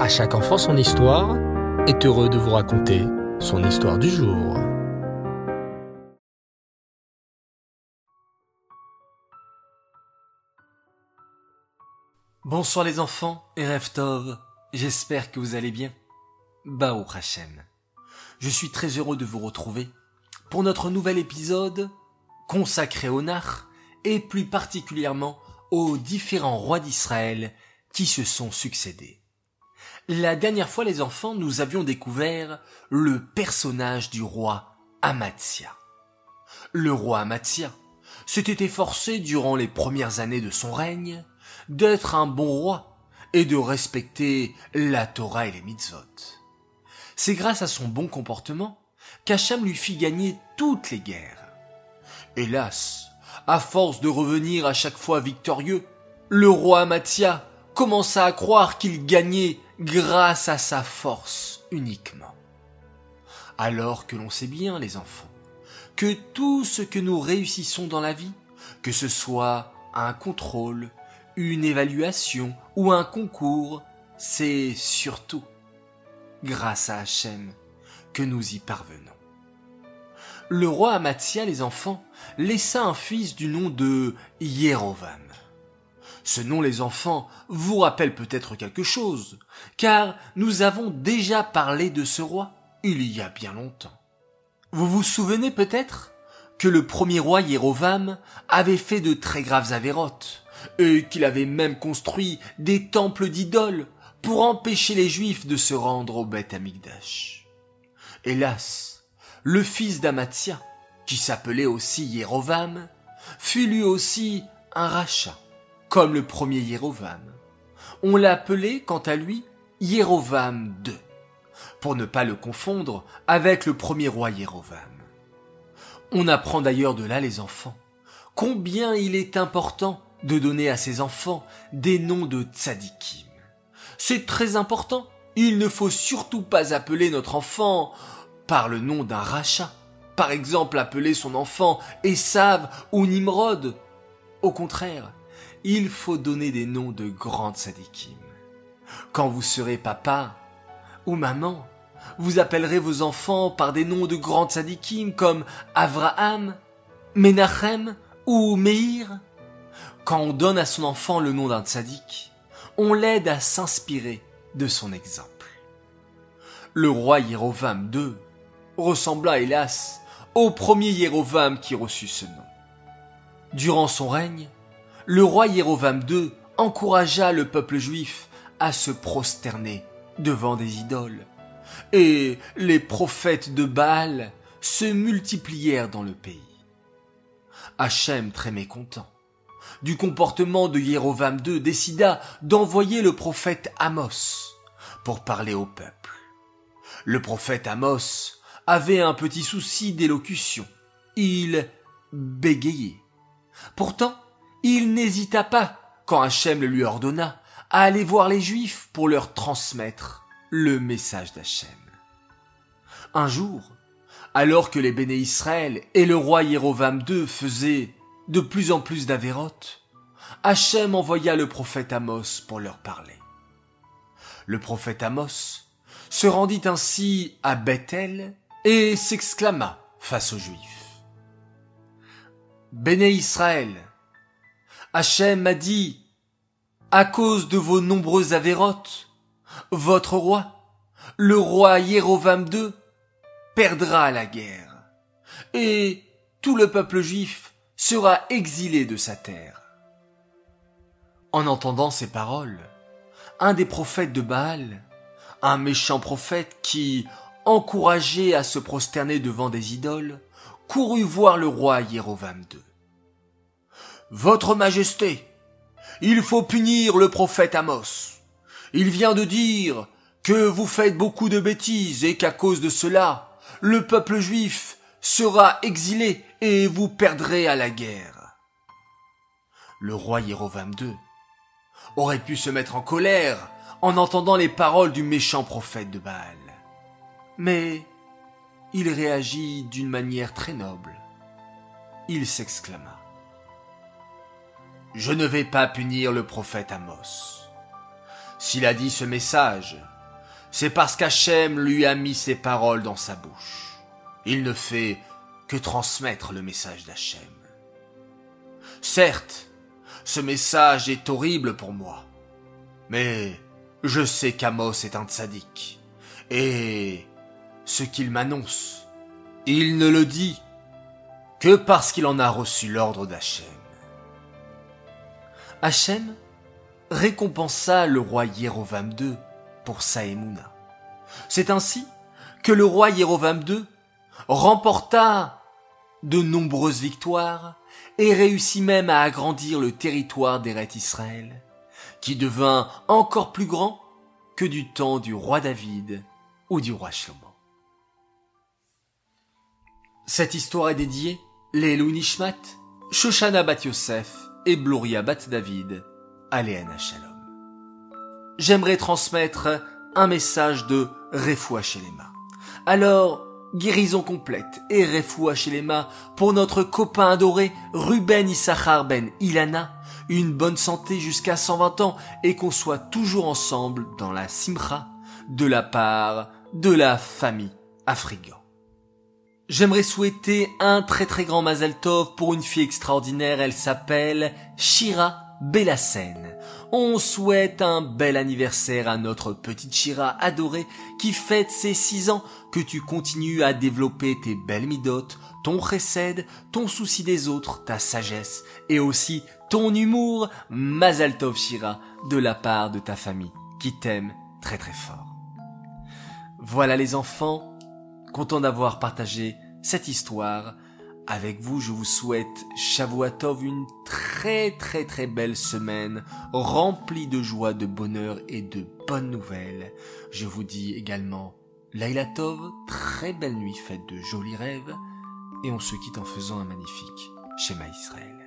À chaque enfant son histoire est heureux de vous raconter son histoire du jour. Bonsoir les enfants et Reftov, j'espère que vous allez bien. Baou Hashem. Je suis très heureux de vous retrouver pour notre nouvel épisode consacré au Nar et plus particulièrement aux différents rois d'Israël qui se sont succédés. La dernière fois, les enfants, nous avions découvert le personnage du roi Amatia. Le roi Amatia s'était efforcé durant les premières années de son règne d'être un bon roi et de respecter la Torah et les mitzvot. C'est grâce à son bon comportement qu'Hacham lui fit gagner toutes les guerres. Hélas, à force de revenir à chaque fois victorieux, le roi Amatia commença à croire qu'il gagnait grâce à sa force uniquement. Alors que l'on sait bien, les enfants, que tout ce que nous réussissons dans la vie, que ce soit un contrôle, une évaluation ou un concours, c'est surtout grâce à Hachem que nous y parvenons. Le roi Amatia, les enfants, laissa un fils du nom de Yérovam. Ce nom, les enfants, vous rappelle peut-être quelque chose, car nous avons déjà parlé de ce roi il y a bien longtemps. Vous vous souvenez peut-être que le premier roi Yérovam avait fait de très graves avérotes, et qu'il avait même construit des temples d'idoles pour empêcher les juifs de se rendre au Beth. Hélas, le fils d'Amatia, qui s'appelait aussi Yérovam, fut lui aussi un rachat comme le premier Yérovam. On l'appelait, quant à lui, Yérovam II, pour ne pas le confondre avec le premier roi Yérovam. On apprend d'ailleurs de là, les enfants, combien il est important de donner à ses enfants des noms de tzadikim. C'est très important. Il ne faut surtout pas appeler notre enfant par le nom d'un rachat. Par exemple, appeler son enfant Esav ou Nimrod. Au contraire, il faut donner des noms de grandes sadikim. Quand vous serez papa ou maman, vous appellerez vos enfants par des noms de grandes sadikim comme Avraham, Menachem ou Meir. Quand on donne à son enfant le nom d'un tzaddik, on l'aide à s'inspirer de son exemple. Le roi Yérovam II ressembla hélas au premier Yérovam qui reçut ce nom. Durant son règne, le roi Yérovam II encouragea le peuple juif à se prosterner devant des idoles. Et les prophètes de Baal se multiplièrent dans le pays. Hachem, très mécontent du comportement de Yérovam II, décida d'envoyer le prophète Amos pour parler au peuple. Le prophète Amos avait un petit souci d'élocution. Il bégayait. Pourtant, il n'hésita pas, quand Hachem le lui ordonna, à aller voir les Juifs pour leur transmettre le message d'Hachem. Un jour, alors que les béné Israël et le roi Yérovam II faisaient de plus en plus d'avérotes, Hachem envoya le prophète Amos pour leur parler. Le prophète Amos se rendit ainsi à Bethel et s'exclama face aux Juifs. Béné Israël, Hachem m'a dit, à cause de vos nombreuses avérotes, votre roi, le roi Yérovam II, perdra la guerre, et tout le peuple juif sera exilé de sa terre. En entendant ces paroles, un des prophètes de Baal, un méchant prophète qui, encouragé à se prosterner devant des idoles, courut voir le roi Yérovam II. Votre Majesté, il faut punir le prophète Amos. Il vient de dire que vous faites beaucoup de bêtises et qu'à cause de cela, le peuple juif sera exilé et vous perdrez à la guerre. Le roi Yérovam II aurait pu se mettre en colère en entendant les paroles du méchant prophète de Baal. Mais il réagit d'une manière très noble. Il s'exclama. Je ne vais pas punir le prophète Amos. S'il a dit ce message, c'est parce qu'Hachem lui a mis ses paroles dans sa bouche. Il ne fait que transmettre le message d'Hachem. Certes, ce message est horrible pour moi, mais je sais qu'Amos est un tzaddik, et ce qu'il m'annonce, il ne le dit que parce qu'il en a reçu l'ordre d'Hachem. Hachem récompensa le roi Yérovam II pour Saémouna. C'est ainsi que le roi Yérovam II remporta de nombreuses victoires et réussit même à agrandir le territoire d'Eret Israël, qui devint encore plus grand que du temps du roi David ou du roi Shlomo. Cette histoire est dédiée les Nishmat, Shoshana Bat Yosef et Bloria Bat David à Léana Shalom. J'aimerais transmettre un message de Refoua Shelema. Alors, guérison complète et Refoua Shelema pour notre copain adoré Ruben Issachar Ben Ilana, une bonne santé jusqu'à 120 ans et qu'on soit toujours ensemble dans la Simcha de la part de la famille Afrigan. J'aimerais souhaiter un très très grand Mazel Tov pour une fille extraordinaire, elle s'appelle Shira Bellassen. On souhaite un bel anniversaire à notre petite Shira adorée qui fête ses six ans, que tu continues à développer tes belles midotes, ton chesed, ton souci des autres, ta sagesse et aussi ton humour, Mazel Tov Shira, de la part de ta famille qui t'aime très très fort. Voilà les enfants, Content d'avoir partagé cette histoire avec vous. Je vous souhaite Shavuatov une très très très belle semaine remplie de joie, de bonheur et de bonnes nouvelles. Je vous dis également Lailatov, très belle nuit faite de jolis rêves et on se quitte en faisant un magnifique schéma Israël.